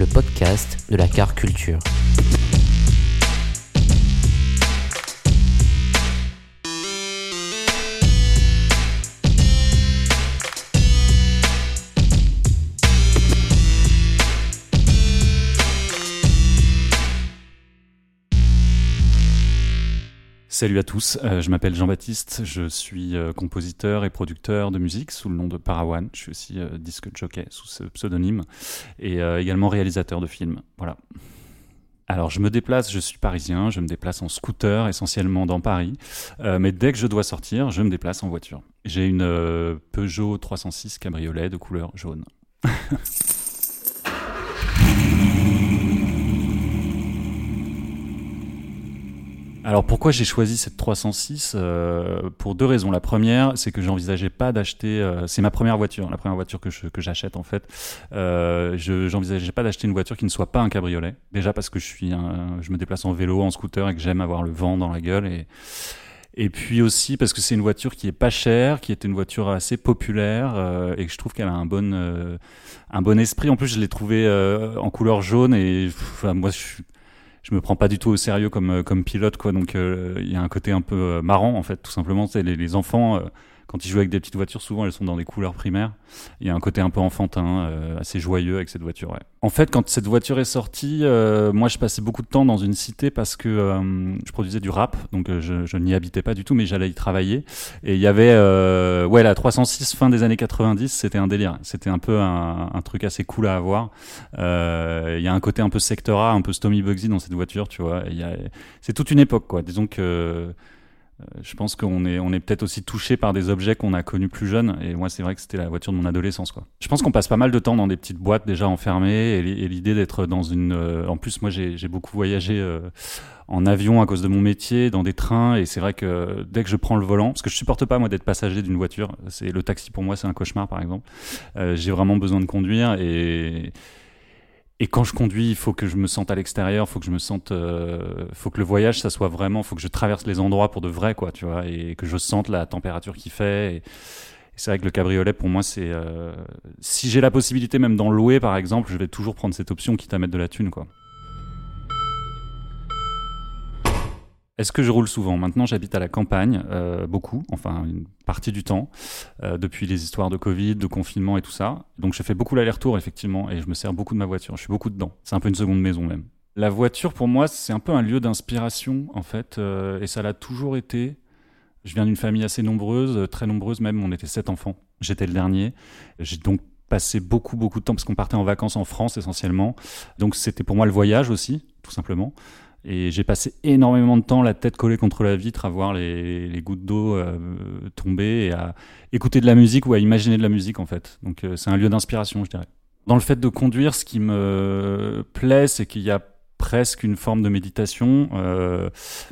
le podcast de la car culture. Salut à tous, euh, je m'appelle Jean-Baptiste, je suis euh, compositeur et producteur de musique sous le nom de Parawan. Je suis aussi euh, disque jockey sous ce pseudonyme et également réalisateur de films. Voilà. Alors je me déplace, je suis parisien, je me déplace en scooter essentiellement dans Paris, mais dès que je dois sortir, je me déplace en voiture. J'ai une Peugeot 306 cabriolet de couleur jaune. Alors pourquoi j'ai choisi cette 306 euh, Pour deux raisons. La première, c'est que j'envisageais pas d'acheter. Euh, c'est ma première voiture, la première voiture que que j'achète en fait. Euh, je j'envisageais pas d'acheter une voiture qui ne soit pas un cabriolet. Déjà parce que je suis, je me déplace en vélo, en scooter et que j'aime avoir le vent dans la gueule et et puis aussi parce que c'est une voiture qui est pas chère, qui est une voiture assez populaire euh, et que je trouve qu'elle a un bon un bon esprit. En plus, je l'ai trouvée en couleur jaune et enfin, moi je suis je me prends pas du tout au sérieux comme euh, comme pilote quoi. Donc euh, il y a un côté un peu euh, marrant en fait tout simplement. C'est les, les enfants quand ils jouent avec des petites voitures, souvent elles sont dans des couleurs primaires. Il y a un côté un peu enfantin, euh, assez joyeux avec cette voiture. Ouais. En fait, quand cette voiture est sortie, euh, moi je passais beaucoup de temps dans une cité parce que euh, je produisais du rap, donc je, je n'y habitais pas du tout, mais j'allais y travailler. Et il y avait, ouais, la 306 fin des années 90, c'était un délire. C'était un peu un, un, truc assez cool à avoir. Il y a un côté un peu sectora, un peu Stomy Bugsy dans cette voiture, tu vois. C'est toute une époque, quoi. Disons que euh, je pense qu'on est, on est peut-être aussi touché par des objets qu'on a connus plus jeunes. Et moi, c'est vrai que c'était la voiture de mon adolescence. Je pense qu'on passe pas mal de temps dans des petites boîtes déjà enfermées. Et, l'idée d'être dans une. Euh, en plus, moi, j'ai, beaucoup voyagé euh, en avion à cause de mon métier, dans des trains. Et c'est vrai que dès que je prends le volant, parce que je supporte pas moi d'être passager d'une voiture. C'est le taxi pour moi, c'est un cauchemar, par exemple. j'ai vraiment besoin de conduire et et quand je conduis, il faut que je me sente à l'extérieur, faut que je me sente, euh, faut que le voyage, ça soit vraiment, faut que je traverse les endroits pour de vrai, quoi, tu vois, et que je sente la température qu'il fait. Et, c'est vrai que le cabriolet, pour moi, c'est, euh, si j'ai la possibilité même d'en louer, par exemple, je vais toujours prendre cette option, quitte à mettre de la thune, quoi. Est-ce que je roule souvent? Maintenant, j'habite à la campagne, euh, beaucoup, enfin une partie du temps, euh, depuis les histoires de Covid, de confinement et tout ça. Donc, je fais beaucoup l'aller-retour, effectivement, et je me sers beaucoup de ma voiture. Je suis beaucoup dedans. C'est un peu une seconde maison, même. La voiture, pour moi, c'est un peu un lieu d'inspiration, en fait, euh, et ça l'a toujours été. Je viens d'une famille assez nombreuse, très nombreuse même, on était sept enfants. J'étais le dernier. J'ai donc passé beaucoup, beaucoup de temps, parce qu'on partait en vacances en France essentiellement. Donc, c'était pour moi le voyage aussi, tout simplement. Et j'ai passé énormément de temps la tête collée contre la vitre à voir les, les gouttes d'eau euh, tomber et à écouter de la musique ou à imaginer de la musique en fait. Donc euh, c'est un lieu d'inspiration, je dirais. Dans le fait de conduire, ce qui me plaît, c'est qu'il y a presque une forme de méditation, euh,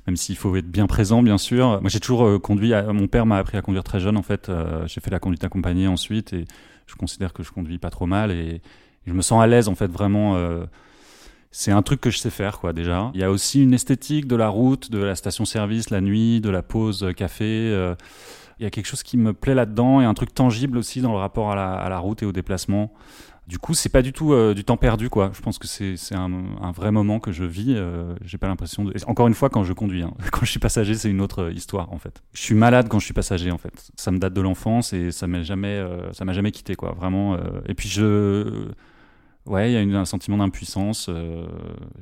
même s'il faut être bien présent, bien sûr. Moi, j'ai toujours conduit. Mon père m'a appris à conduire très jeune, en fait. j'ai fait la conduite accompagnée ensuite, et je considère que je conduis pas trop mal, et je me sens à l'aise, en fait, vraiment c'est un truc que je sais faire, quoi, déjà. Il y a aussi une esthétique de la route, de la station-service, la nuit, de la pause café. Euh, il y a quelque chose qui me plaît là-dedans et un truc tangible aussi dans le rapport à la, route et au déplacement. Du coup, c'est pas du tout euh, du temps perdu, quoi. Je pense que c'est un, vrai moment que je vis. Euh, J'ai pas l'impression de. Encore une fois, quand je conduis, hein. quand je suis passager, c'est une autre histoire, en fait. Je suis malade quand je suis passager, en fait. Ça me date de l'enfance et ça m'a jamais, euh, ça m'a jamais quitté, quoi. Vraiment. et puis je Ouais, il y a un sentiment d'impuissance. Euh,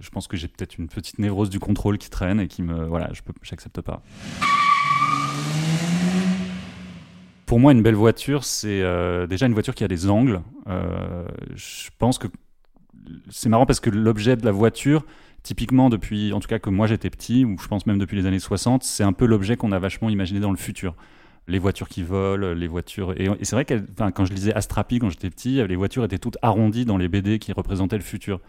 je pense que j'ai peut-être une petite névrose du contrôle qui traîne et qui me. Voilà, je n'accepte pas. Pour moi, une belle voiture, c'est euh, déjà une voiture qui a des angles. Euh, je pense que c'est marrant parce que l'objet de la voiture, typiquement depuis, en tout cas que moi j'étais petit, ou je pense même depuis les années 60, c'est un peu l'objet qu'on a vachement imaginé dans le futur. Les voitures qui volent, les voitures. Et, c'est vrai que quand je lisais Astrapi quand j'étais petit, les voitures étaient toutes arrondies dans les BD qui représentaient le futur.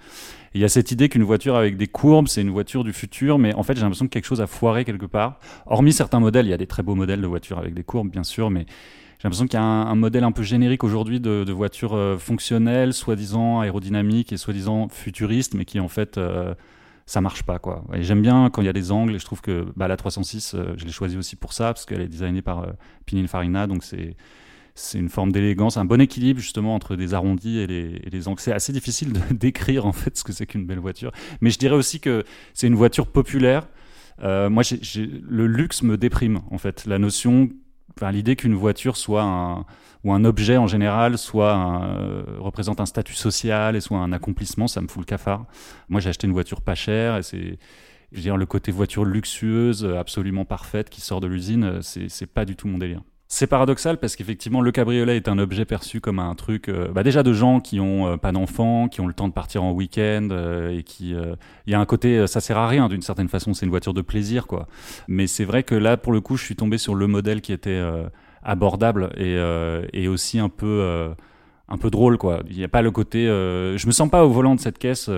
il y a cette idée qu'une voiture avec des courbes, c'est une voiture du futur, mais en fait j'ai l'impression que quelque chose a foiré quelque part. Hormis certains modèles, il y a des très beaux modèles de voitures avec des courbes, bien sûr, mais j'ai l'impression qu'il y a un, modèle un peu générique aujourd'hui de, voitures euh, fonctionnelles, soi-disant aérodynamiques et soi-disant futuristes, mais qui en fait euh, ça marche pas quoi. Et j'aime bien quand il y a des angles et je trouve que bah, la 306, euh, je l'ai choisie aussi pour ça parce qu'elle est designée par euh, Pininfarina, donc c'est c'est une forme d'élégance, un bon équilibre justement entre des arrondis et les, angles. C'est assez difficile de décrire en fait ce que c'est qu'une belle voiture, mais je dirais aussi que c'est une voiture populaire. Euh, moi, le luxe me déprime en fait. La notion l'idée qu'une voiture soit un, ou un objet en général soit euh, représente un statut social et soit un accomplissement, ça me fout le cafard. Moi, j'ai acheté une voiture pas chère et c'est je veux dire, le côté voiture luxueuse, absolument parfaite, qui sort de l'usine, c'est pas du tout mon délire. C'est paradoxal parce qu'effectivement, le cabriolet est un objet perçu comme un truc, euh, bah déjà de gens qui ont euh, pas d'enfants, qui ont le temps de partir en week-end et qui, il y a un côté, ça sert à rien d'une certaine façon, c'est une voiture de plaisir quoi. Mais c'est vrai que là, pour le coup, je suis tombé sur le modèle qui était abordable et, euh, aussi un peu euh, un peu drôle quoi. Il n'y a pas le côté, euh, je me sens pas au volant de cette caisse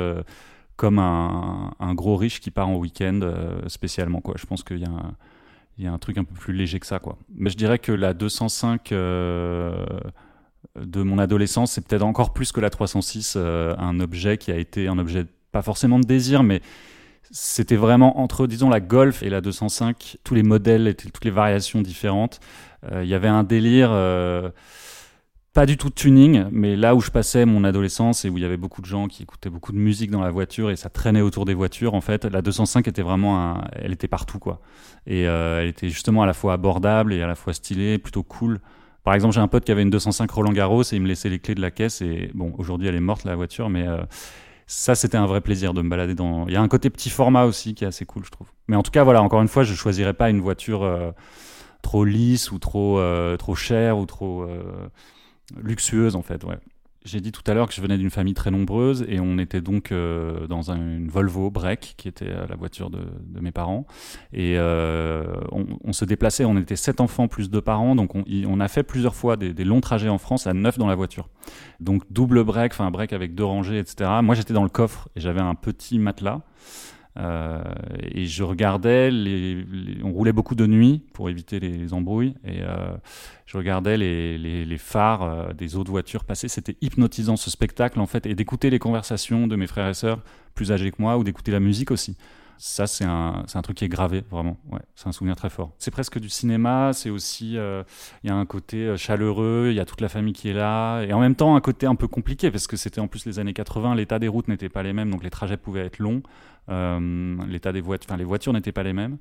comme un, un, gros riche qui part en week-end spécialement quoi. Je pense qu'il y a un, il y a un truc un peu plus léger que ça quoi. Mais je dirais que la 205 de mon adolescence, c'est peut-être encore plus que la 306, un objet qui a été un objet pas forcément de désir, mais c'était vraiment entre, disons, la Golf et la 205, tous les modèles, et toutes les variations différentes. Euh, il y avait un délire, euh, pas du tout de tuning, mais là où je passais mon adolescence et où il y avait beaucoup de gens qui écoutaient beaucoup de musique dans la voiture et ça traînait autour des voitures, en fait, la 205 était vraiment, un, elle était partout, quoi. Et euh, elle était justement à la fois abordable et à la fois stylée, plutôt cool. Par exemple, j'ai un pote qui avait une 205 Roland Garros et il me laissait les clés de la caisse et bon, aujourd'hui elle est morte la voiture, mais ça c'était un vrai plaisir de me balader dans. Il y a un côté petit format aussi qui est assez cool, je trouve. Mais en tout cas, voilà, encore une fois, je choisirais pas une voiture trop lisse ou trop, euh, trop chère ou trop euh, luxueuse en fait. Ouais. J'ai dit tout à l'heure que je venais d'une famille très nombreuse et on était donc euh, dans une Volvo Break qui était la voiture de, mes parents et on, on, se déplaçait, on était sept enfants plus deux parents donc on, a fait plusieurs fois des, des, longs trajets en France à neuf dans la voiture. Donc double break, enfin un break avec deux rangées etc. Moi j'étais dans le coffre et j'avais un petit matelas euh, et je regardais, on roulait beaucoup de nuit pour éviter les, embrouilles, et euh, je regardais les, phares euh, des autres voitures passer. C'était hypnotisant ce spectacle en fait, et d'écouter les conversations de mes frères et sœurs plus âgés que moi, ou d'écouter la musique aussi. Ça, c'est un, un, truc qui est gravé, vraiment. C'est un souvenir très fort. C'est presque du cinéma, c'est aussi. Il y a un côté chaleureux, il y a toute la famille qui est là, et en même temps un côté un peu compliqué, parce que c'était en plus les années 80, l'état des routes n'était pas les mêmes, donc les trajets pouvaient être longs. Euh, l'état des voitures, enfin les voitures n'étaient pas les mêmes.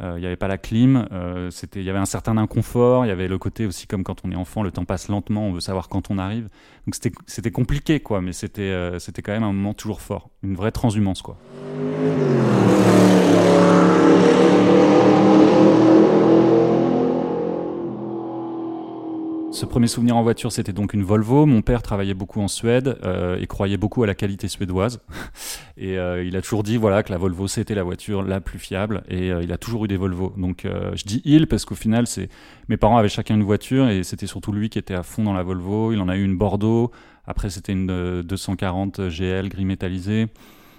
Euh, il n'y avait pas la clim. Euh, c'était, il y avait un certain inconfort. Il y avait le côté aussi comme quand on est enfant, le temps passe lentement. On veut savoir quand on arrive. Donc c'était, compliqué quoi, mais c'était, c'était quand même un moment toujours fort, une vraie transhumance quoi. Premier souvenir en voiture, c'était donc une Volvo. Mon père travaillait beaucoup en Suède euh, et croyait beaucoup à la qualité suédoise. et euh, il a toujours dit voilà que la Volvo c'était la voiture la plus fiable. Et euh, il a toujours eu des Volvo. Donc je dis il parce qu'au final, c'est mes parents avaient chacun une voiture et c'était surtout lui qui était à fond dans la Volvo. Il en a eu une Bordeaux. Après, c'était une 240 GL gris métallisé.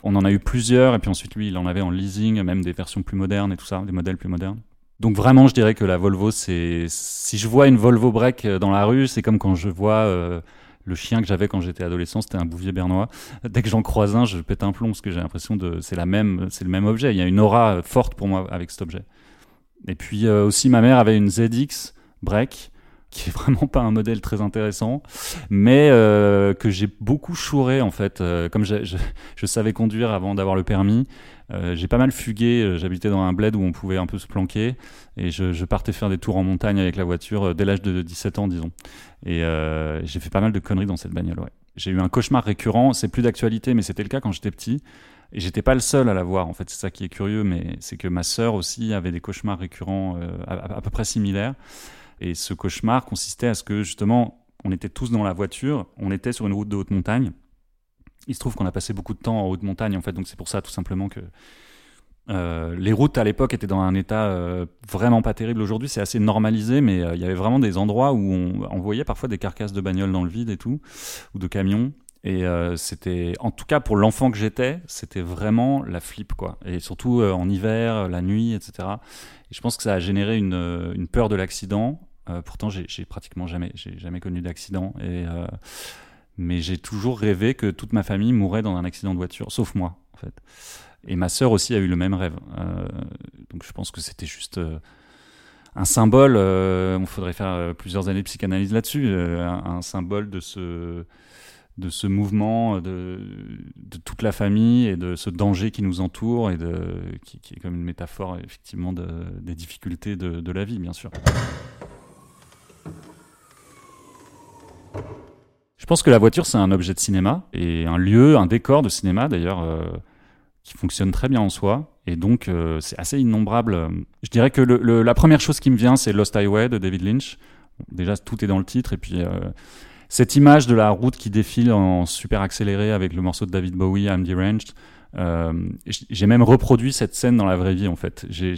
On en a eu plusieurs et puis ensuite lui, il en avait en leasing, même des versions plus modernes et tout ça, des modèles plus modernes. Donc vraiment, je dirais que la Volvo, c'est si je vois une Volvo break euh, dans la rue, c'est comme quand je vois euh, le chien que j'avais quand j'étais adolescent, c'était un bouvier bernois. Dès que j'en croise un, je pète un plomb parce que j'ai l'impression de c'est la même, c'est le même objet. Il y a une aura forte pour moi avec cet objet. Et puis euh, aussi, ma mère avait une ZX break qui est vraiment pas un modèle très intéressant, mais euh, que j'ai beaucoup chouré en fait. Euh, comme je, savais conduire avant d'avoir le permis, euh, j'ai pas mal fugué. J'habitais dans un bled où on pouvait un peu se planquer, et je, partais faire des tours en montagne avec la voiture dès l'âge de 17 ans, disons. Et j'ai fait pas mal de conneries dans cette bagnole. Ouais. J'ai eu un cauchemar récurrent. C'est plus d'actualité, mais c'était le cas quand j'étais petit. Et j'étais pas le seul à l'avoir, en fait. C'est ça qui est curieux, mais c'est que ma sœur aussi avait des cauchemars récurrents à, à, peu près similaires. Et ce cauchemar consistait à ce que justement, on était tous dans la voiture, on était sur une route de haute montagne, il se trouve qu'on a passé beaucoup de temps en haute montagne, en fait, donc c'est pour ça tout simplement que euh, les routes à l'époque étaient dans un état euh, vraiment pas terrible. Aujourd'hui, c'est assez normalisé, mais euh, il y avait vraiment des endroits où on, voyait parfois des carcasses de bagnoles dans le vide et tout, ou de camions. Et c'était, en tout cas pour l'enfant que j'étais, c'était vraiment la flip, quoi. Et surtout en hiver, la nuit, etc. Et je pense que ça a généré une peur de l'accident. Pourtant, j'ai pratiquement jamais, jamais connu d'accident. Et mais j'ai toujours rêvé que toute ma famille mourrait dans un accident de voiture, sauf moi, en fait. Et ma sœur aussi a eu le même rêve. Euh, donc je pense que c'était juste euh, un symbole. Euh, il faudrait faire plusieurs années de psychanalyse là-dessus. Un, symbole de ce, de ce mouvement, de, de, toute la famille et de ce danger qui nous entoure et de, qui, est comme une métaphore effectivement de, des difficultés de la vie, bien sûr. Je pense que la voiture, c'est un objet de cinéma et un lieu, un décor de cinéma d'ailleurs qui fonctionne très bien en soi. Et donc, euh, c'est assez innombrable. Je dirais que la première chose qui me vient, c'est Lost Highway de David Lynch. déjà, tout est dans le titre. Et puis, euh, cette image de la route qui défile en super accéléré avec le morceau de David Bowie, I'm Deranged. Euh, j'ai même reproduit cette scène dans la vraie vie, en fait. J'ai,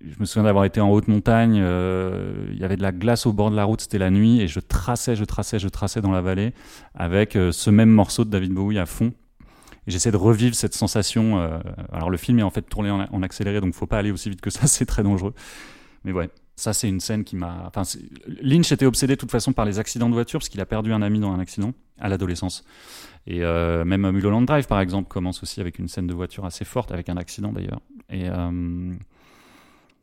je me souviens d'avoir été en haute montagne, il y avait de la glace au bord de la route, c'était la nuit, et je traçais, je traçais, je traçais dans la vallée avec ce même morceau de David Bowie à fond j'essaie de revivre cette sensation. Euh, alors le film est en fait tourné en, accéléré, donc faut pas aller aussi vite que ça, c'est très dangereux. Mais ouais, ça c'est une scène qui m'a. Enfin, Lynch était obsédé de toute façon par les accidents de voiture parce qu'il a perdu un ami dans un accident à l'adolescence. Et euh, même Mulholland Drive par exemple commence aussi avec une scène de voiture assez forte, avec un accident d'ailleurs. Et euh,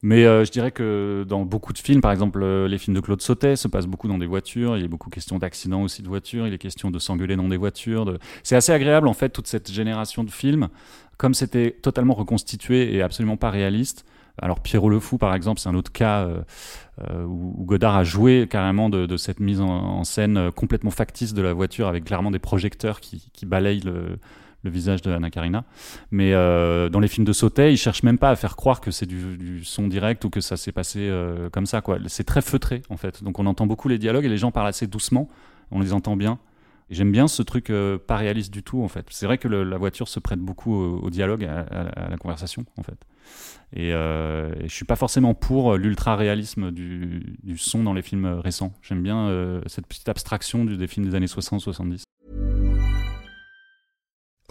mais euh, je dirais que dans beaucoup de films, par exemple euh, les films de Claude Sautet, se passent beaucoup dans des voitures. Il a beaucoup question d'accidents aussi de voitures. Il est question de s'engueuler dans des voitures. C'est assez agréable en fait toute cette génération de films, comme c'était totalement reconstitué et absolument pas réaliste. Alors Pierrot le Fou, par exemple, c'est un autre cas euh, où Godard a joué carrément de, cette mise en, scène complètement factice de la voiture avec clairement des projecteurs qui, qui balayent le, le visage de Anna Karina. Mais euh, dans les films de Sautet, ils cherchent même pas à faire croire que c'est du, son direct ou que ça s'est passé euh, comme ça. C'est très feutré en fait. Donc on entend beaucoup les dialogues et les gens parlent assez doucement. On les entend bien. J'aime bien ce truc euh, pas réaliste du tout en fait. C'est vrai que la voiture se prête beaucoup au, dialogue, à, à, la conversation en fait. Et, et je suis pas forcément pour l'ultra réalisme du, du, son dans les films récents. J'aime bien cette petite abstraction du, des films des années 60-70.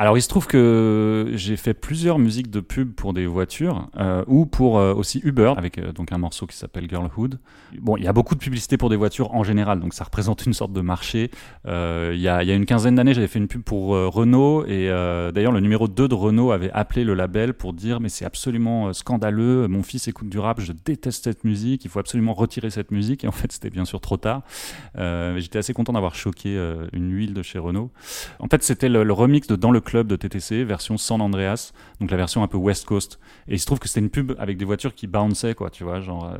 Alors il se trouve que j'ai fait plusieurs musiques de pub pour des voitures euh, ou pour euh, aussi Uber avec euh, donc un morceau qui s'appelle Girlhood. Bon, il y a beaucoup de publicité pour des voitures en général, donc ça représente une sorte de marché. Il y, a, une quinzaine d'années, j'avais fait une pub pour Renault et d'ailleurs le numéro 2 de Renault avait appelé le label pour dire mais c'est absolument scandaleux, mon fils écoute du rap, je déteste cette musique, il faut absolument retirer cette musique et en fait c'était bien sûr trop tard. J'étais assez content d'avoir choqué une huile de chez Renault. En fait c'était le, le remix de Dans le club de TTC, version San Andreas, donc la version un peu West Coast. Et il se trouve que c'était une pub avec des voitures qui bounçaient, quoi, tu vois, genre euh,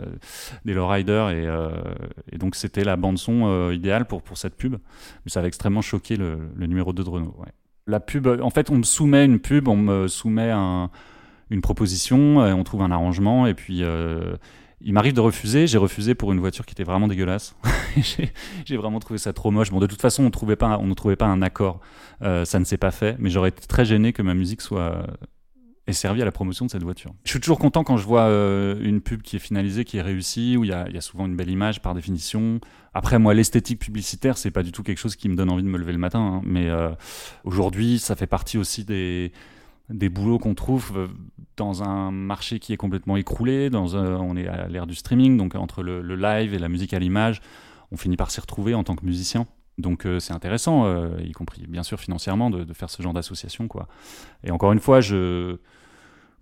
des lowriders. Et, euh, et donc c'était la bande-son euh, idéale pour, pour cette pub. Mais ça avait extrêmement choqué le, numéro 2 de Renault. La pub, en fait, on me soumet une pub, on me soumet une proposition, on trouve un arrangement, et puis il m'arrive de refuser. J'ai refusé pour une voiture qui était vraiment dégueulasse. j'ai vraiment trouvé ça trop moche. Bon, de toute façon, on ne trouvait pas un accord. Euh, ça ne s'est pas fait, mais j'aurais été très gêné que ma musique soit ait servi à la promotion de cette voiture. Je suis toujours content quand je vois euh, une pub qui est finalisée, qui est réussie, où il y a, y a, souvent une belle image par définition. Après, moi, l'esthétique publicitaire, c'est pas du tout quelque chose qui me donne envie de me lever le matin. Hein. Mais euh, aujourd'hui, ça fait partie aussi des, des boulots qu'on trouve euh, dans un marché qui est complètement écroulé. Dans on est à l'ère du streaming, donc entre le, live et la musique à l'image, on finit par s'y retrouver en tant que musicien. Donc euh, c'est intéressant, euh, y compris bien sûr financièrement, de, faire ce genre d'association. Et encore une fois, je,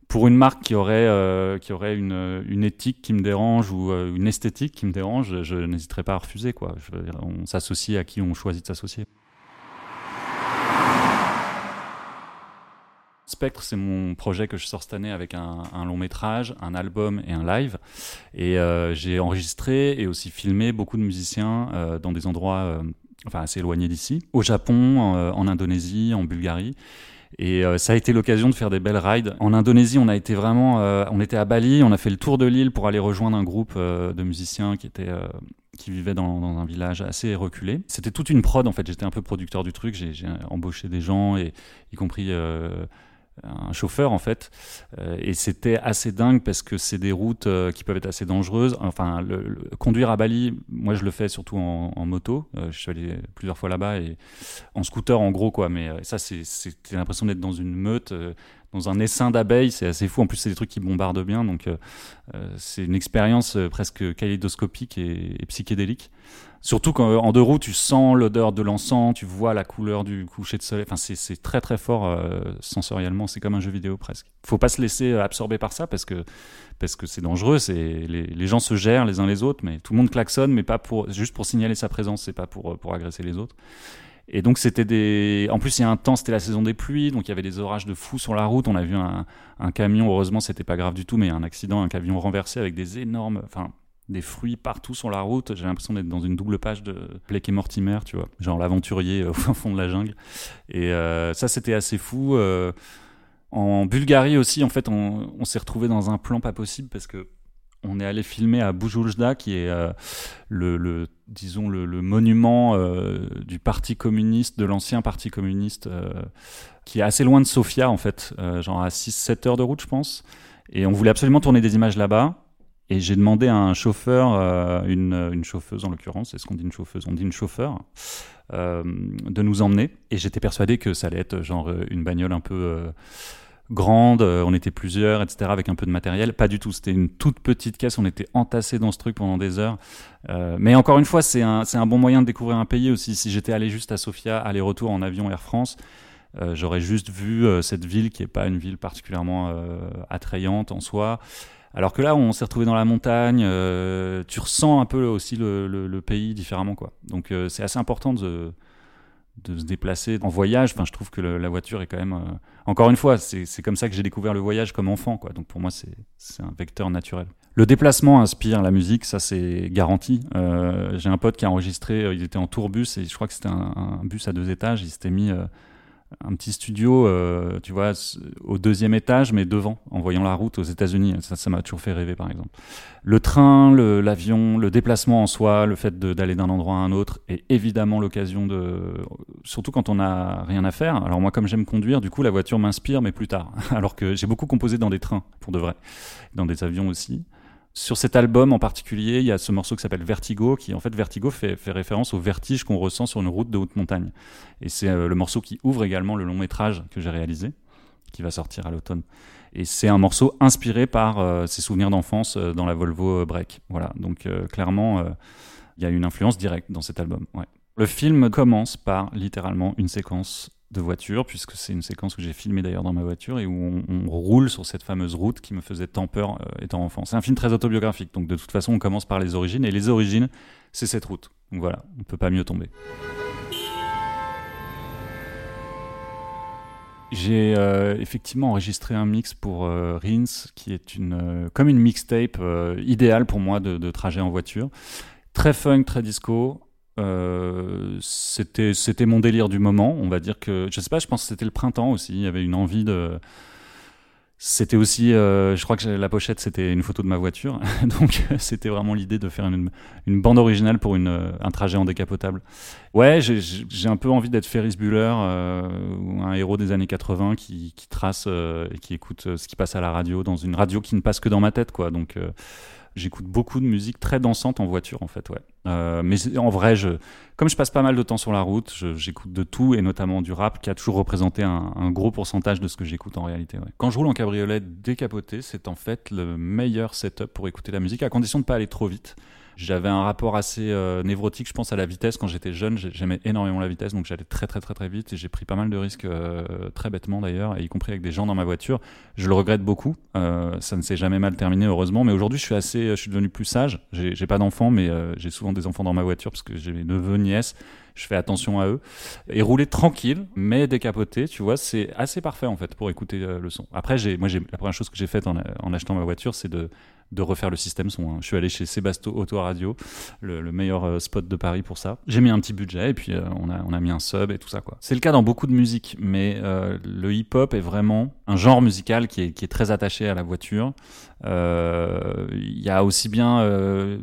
pour une marque qui aurait, qui aurait une, une, éthique qui me dérange ou une esthétique qui me dérange, je n'hésiterai pas à refuser. Quoi. Je on s'associe à qui on choisit de s'associer. Spectre, c'est mon projet que je sors cette année avec un, long métrage, un album et un live. Et euh, j'ai enregistré et aussi filmé beaucoup de musiciens euh, dans des endroits euh, assez éloignés d'ici, au Japon, en Indonésie, en Bulgarie. Et ça a été l'occasion de faire des belles rides. En Indonésie, on a été vraiment, on était à Bali, on a fait le tour de l'île pour aller rejoindre un groupe de musiciens qui était qui vivait dans, dans, un village assez reculé. C'était toute une prod en fait. J'étais un peu producteur du truc. J'ai embauché des gens et y compris un chauffeur en fait. Euh, et c'était assez dingue parce que c'est des routes euh, qui peuvent être assez dangereuses. Enfin conduire à Bali moi je le fais surtout en, en moto. Euh, je suis allé plusieurs fois là-bas et en scooter en gros quoi. Mais ça c'est c'était l'impression d'être dans une meute dans un essaim d'abeilles, c'est assez fou. En plus, c'est des trucs qui bombardent bien, donc euh, c'est une expérience presque kaléidoscopique et, psychédélique. Surtout qu'en deux roues, tu sens l'odeur de l'encens, tu vois la couleur du coucher de soleil. Enfin, c'est très très fort euh, sensoriellement. C'est comme un jeu vidéo presque. Faut pas se laisser absorber par ça parce que parce que c'est dangereux. Les, les, gens se gèrent les uns les autres, mais tout le monde klaxonne, mais pas pour juste pour signaler sa présence, c'est pas pour pour agresser les autres. Et donc c'était des. En plus, il y a un temps, c'était la saison des pluies, donc il y avait des orages de fou sur la route. On a vu un, camion, heureusement, c'était pas grave du tout, mais un accident, un camion renversé avec des énormes, enfin des fruits partout sur la route. J'ai l'impression d'être dans une double page de Blake et Mortimer, tu vois, genre l'aventurier au fond de la jungle. Et euh, ça, c'était assez fou. Euh, en Bulgarie aussi, en fait, on, on s'est retrouvé dans un plan pas possible parce que on est allé filmer à Bujuljda, qui est euh, le, disons le, monument euh, du parti communiste, de l'ancien parti communiste, euh, qui est assez loin de Sofia en fait, genre à 6-7 heures de route, je pense. Et on voulait absolument tourner des images là-bas. Et j'ai demandé à un chauffeur, une, chauffeuse en l'occurrence, c'est ce qu'on dit une chauffeuse, on dit une chauffeur, de nous emmener. Et j'étais persuadé que ça allait être genre une bagnole un peu grande, on était plusieurs, etc., avec un peu de matériel. Pas du tout, c'était une toute petite caisse, on était entassés dans ce truc pendant des heures. mais encore une fois, c'est un, un bon moyen de découvrir un pays aussi. Si j'étais allé juste à Sofia, aller-retour en avion Air France, euh, j'aurais juste vu euh, cette ville qui n'est pas une ville particulièrement euh, attrayante en soi. Alors que là, on s'est retrouvé dans la montagne, euh, tu ressens un peu aussi le, le, le pays différemment, quoi. Donc euh, c'est assez important de, de se déplacer en voyage. Enfin, je trouve que la voiture est quand même. Euh... Encore une fois, c'est comme ça que j'ai découvert le voyage comme enfant, quoi. Donc pour moi, c'est un vecteur naturel. Le déplacement inspire la musique, ça c'est garanti. Euh, j'ai un pote qui a enregistré, il était en tourbus et je crois que c'était un, un, bus à deux étages. Il s'était mis un petit studio, euh, tu vois, au deuxième étage, mais devant, en voyant la route aux États-Unis. Ça, ça m'a toujours fait rêver, par exemple. Le train, l'avion, le, le, déplacement en soi, le fait d'aller d'un endroit à un autre, est évidemment l'occasion de, surtout quand on n'a rien à faire. Alors moi, comme j'aime conduire, du coup, la voiture m'inspire, mais plus tard. Alors que j'ai beaucoup composé dans des trains, pour de vrai, dans des avions aussi. Sur cet album en particulier, il y a ce morceau qui s'appelle Vertigo, qui en fait Vertigo fait, référence au vertige qu'on ressent sur une route de haute montagne. Et c'est euh, le morceau qui ouvre également le long métrage que j'ai réalisé, qui va sortir à l'automne. Et c'est un morceau inspiré par euh, ses souvenirs d'enfance euh, dans la Volvo Break. Voilà, donc clairement, il y a une influence directe dans cet album. Le film commence par littéralement une séquence de voiture, puisque c'est une séquence que j'ai filmée d'ailleurs dans ma voiture et où on, roule sur cette fameuse route qui me faisait tant peur euh, étant enfant. C'est un film très autobiographique, donc de toute façon on commence par les origines, et les origines, c'est cette route. Donc voilà, on ne peut pas mieux tomber. J'ai euh, effectivement enregistré un mix pour euh, Rins, qui est une, euh, comme une mixtape idéale pour moi de, de trajet en voiture. Très funk, très disco, euh, c'était mon délire du moment on va dire que je sais pas je pense que c'était le printemps aussi il y avait une envie de C'était aussi, euh, je crois que la pochette c'était une photo de ma voiture, donc c'était vraiment l'idée de faire une, une, bande originale pour une, un trajet en décapotable. Ouais, j'ai un peu envie d'être Ferris Bueller euh, un héros des années 80 qui, qui trace euh, et qui écoute ce qui passe à la radio dans une radio qui ne passe que dans ma tête, quoi. Donc j'écoute beaucoup de musique très dansante en voiture en fait ouais euh, mais en vrai comme je passe pas mal de temps sur la route j'écoute de tout et notamment du rap qui a toujours représenté un, un gros pourcentage de ce que j'écoute en réalité ouais. quand je roule en cabriolet décapoté c'est en fait le meilleur setup pour écouter la musique à condition de pas aller trop vite j'avais un rapport assez euh, névrotique, je pense, à la vitesse. Quand j'étais jeune, j'aimais énormément la vitesse, donc j'allais très très très très vite et j'ai pris pas mal de risques, euh, très bêtement d'ailleurs, y compris avec des gens dans ma voiture. Je le regrette beaucoup. Euh, ça ne s'est jamais mal terminé, heureusement. Mais aujourd'hui, je suis assez, je suis devenu plus sage. J'ai pas d'enfants, mais j'ai souvent des enfants dans ma voiture parce que j'ai mes neveux, nièces je fais attention à eux. Et rouler tranquille, mais décapoté, tu vois, c'est assez parfait en fait pour écouter le son. Après, moi, la première chose que j'ai faite en, achetant ma voiture, c'est de de refaire le système son. Hein. Je suis allé chez Sébasto Auto Radio, le, meilleur euh, spot de Paris pour ça. J'ai mis un petit budget et puis euh, on, a, on a mis un sub et tout ça. C'est le cas dans beaucoup de musique, mais euh, le hip-hop est vraiment un genre musical qui est, qui est très attaché à la voiture. Il y a aussi bien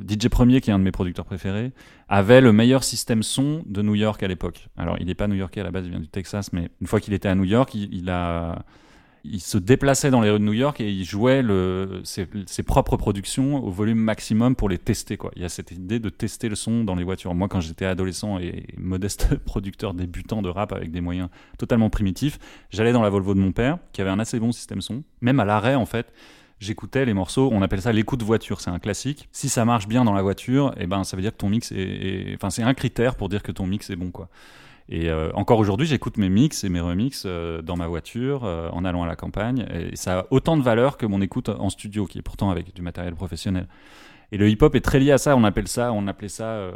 DJ Premier, qui est un de mes producteurs préférés, avait le meilleur système son de New York à l'époque. Alors il n'est pas new-yorkais à la base, il vient du Texas, mais une fois qu'il était à New York, il a il se déplaçait dans les rues de New York et il jouait le, ses, propres productions au volume maximum pour les tester. Quoi. Il y a cette idée de tester le son dans les voitures. Moi, quand j'étais adolescent et modeste producteur débutant de rap avec des moyens totalement primitifs, j'allais dans la Volvo de mon père, qui avait un assez bon système son. Même à l'arrêt, en fait, j'écoutais les morceaux. On appelle ça l'écoute voiture. C'est un classique. Si ça marche bien dans la voiture, eh ben, ça veut dire que ton mix est, enfin, c'est un critère pour dire que ton mix est bon, quoi. Et euh, encore aujourd'hui, j'écoute mes mix et mes remix euh, dans ma voiture, euh, en allant à la campagne. Et ça a autant de valeur que mon écoute en studio, qui est pourtant avec du matériel professionnel. Et le hip-hop est très lié à ça. On appelle ça, on appelait ça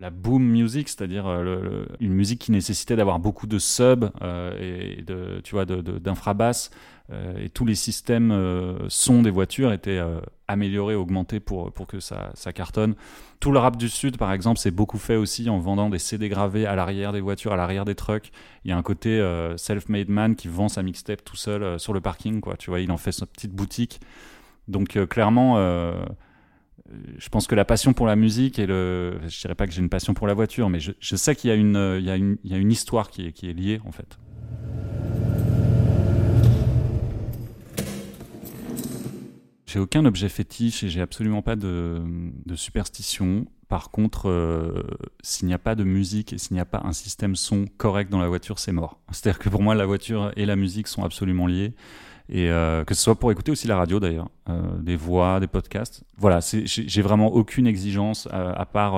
la boom music, c'est-à-dire une musique qui nécessitait d'avoir beaucoup de subs et de, tu vois, d'infrabasses. Euh, et tous les systèmes euh, son des voitures étaient euh, améliorés, augmentés pour, pour que ça, ça cartonne. Tout le rap du Sud, par exemple, c'est beaucoup fait aussi en vendant des CD gravés à l'arrière des voitures, à l'arrière des trucks. Il y a un côté self-made man qui vend sa mixtape tout seul sur le parking, quoi. Tu vois, il en fait sa petite boutique. Donc clairement, je pense que la passion pour la musique et le, je dirais pas que j'ai une passion pour la voiture, mais je, sais qu'il y a une, il y a une, il y a une histoire qui est, qui est liée en fait. J'ai aucun objet fétiche et j'ai absolument pas de, superstition. Par contre, euh, s'il n'y a pas de musique et s'il n'y a pas un système son correct dans la voiture, c'est mort. C'est-à-dire que pour moi, la voiture et la musique sont absolument liées. Et euh, que ce soit pour écouter aussi la radio d'ailleurs, euh, des voix, des podcasts. Voilà, j'ai vraiment aucune exigence à, part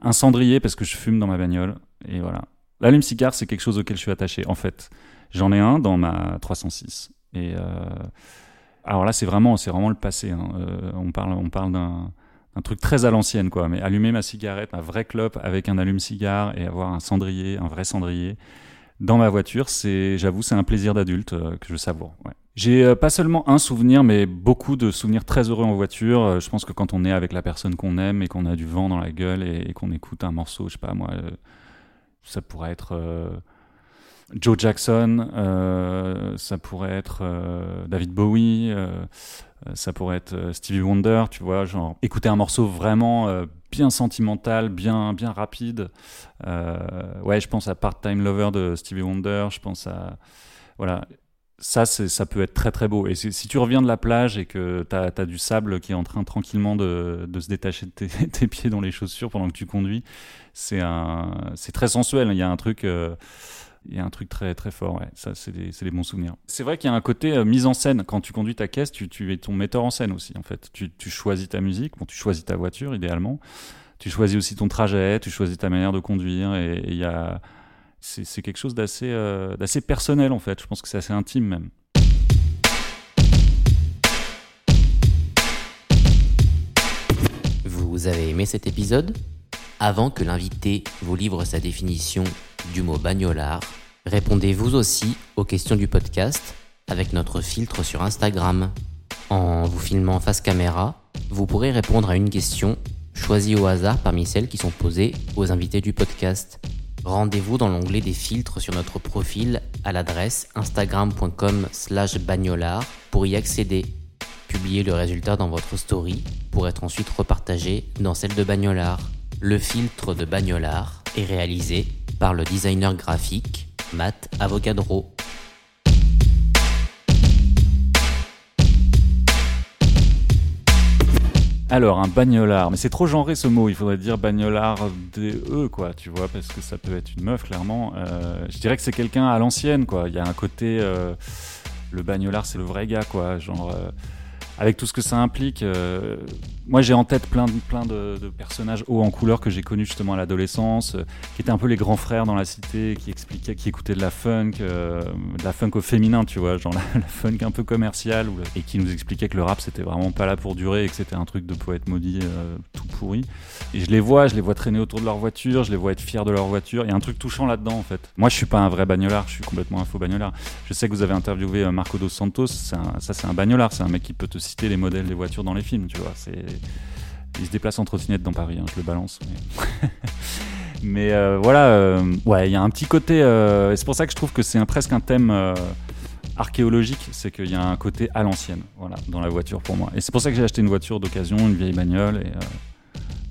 un cendrier parce que je fume dans ma bagnole. Et voilà. L'allume-cigare, c'est quelque chose auquel je suis attaché. En fait, j'en ai un dans ma 306. Et alors là, c'est vraiment, c'est vraiment le passé. Hein. Euh, on parle, on parle d'un, truc très à l'ancienne, quoi. Mais allumer ma cigarette, ma vraie clope avec un allume-cigare et avoir un cendrier, un vrai cendrier dans ma voiture, c'est, j'avoue, c'est un plaisir d'adulte euh, que je savoure. J'ai euh, pas seulement un souvenir, mais beaucoup de souvenirs très heureux en voiture. je pense que quand on est avec la personne qu'on aime et qu'on a du vent dans la gueule et, qu'on écoute un morceau, je sais pas moi, ça pourrait être Joe Jackson, euh, ça pourrait être euh, David Bowie, euh, ça pourrait être Stevie Wonder, tu vois, genre écouter un morceau vraiment bien sentimental, bien bien rapide. ouais, je pense à Part-Time Lover de Stevie Wonder, je pense à voilà, ça, ça peut être très très beau. Et si tu reviens de la plage et que tu as, du sable qui est en train tranquillement de, de se détacher de tes, tes, pieds dans les chaussures pendant que tu conduis, c'est très sensuel. Il y a un truc il y a un truc très très fort, ça c'est des, bons souvenirs. C'est vrai qu'il y a un côté euh, mise en scène, quand tu conduis ta caisse, tu, es ton metteur en scène aussi en fait. Tu, choisis ta musique, bon tu choisis ta voiture idéalement, tu choisis aussi ton trajet, tu choisis ta manière de conduire et. C'est quelque chose d'assez euh, d'assez personnel en fait, je pense que c'est assez intime même. Vous avez aimé cet épisode? Avant que l'invité vous livre sa définition du mot bagnolard, répondez vous aussi aux questions du podcast avec notre filtre sur Instagram. En vous filmant face caméra, vous pourrez répondre à une question choisie au hasard parmi celles qui sont posées aux invités du podcast. Rendez-vous dans l'onglet des filtres sur notre profil à l'adresse instagram.com slash bagnolard pour y accéder. Publiez le résultat dans votre story pour être ensuite repartagé dans celle de Bagnolard. Le filtre de Bagnolard est réalisé par le designer graphique Matt Avogadro. Alors, un bagnolard, mais c'est trop genré ce mot, il faudrait dire bagnolard DE, quoi, tu vois, parce que ça peut être une meuf, clairement. Euh, je dirais que c'est quelqu'un à l'ancienne, quoi. Il y a un côté. euh, le bagnolard, c'est le vrai gars, quoi. Genre. euh, avec tout ce que ça implique, euh, moi j'ai en tête plein, de, personnages hauts en couleur que j'ai connus justement à l'adolescence, euh, qui étaient un peu les grands frères dans la cité, qui expliquaient, qui écoutaient de la funk, euh, de la funk au féminin, tu vois, genre la, funk un peu commerciale, et qui nous expliquaient que le rap c'était vraiment pas là pour durer et que c'était un truc de poète maudit tout pourri. Et je les vois, je les vois traîner autour de leur voiture, je les vois être fiers de leur voiture. Il y a un truc touchant là-dedans en fait. Moi je suis pas un vrai bagnolard, je suis complètement un faux bagnolard. Je sais que vous avez interviewé Marco dos Santos, ça c'est un bagnolard, c'est un mec qui peut te citer les modèles des voitures dans les films, tu vois. C'est il se déplace en trottinette dans Paris, hein, je le balance. Mais, euh, voilà, euh, ouais, il y a un petit côté. euh, et c'est pour ça que je trouve que c'est un- presque un thème archéologique, c'est qu'il y a un côté à l'ancienne, voilà, dans la voiture pour moi. Et c'est pour ça que j'ai acheté une voiture d'occasion, une vieille bagnole,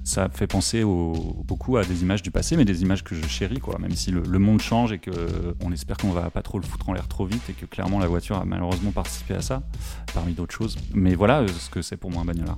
ça fait penser au- beaucoup à des images du passé, mais des images que je chéris, quoi. Même si le, le monde change et que euh, on espère qu'on va pas trop le foutre en l'air trop vite, et que clairement la voiture a malheureusement participé à ça, parmi d'autres choses. Mais voilà euh, ce que c'est pour moi un bagnolard.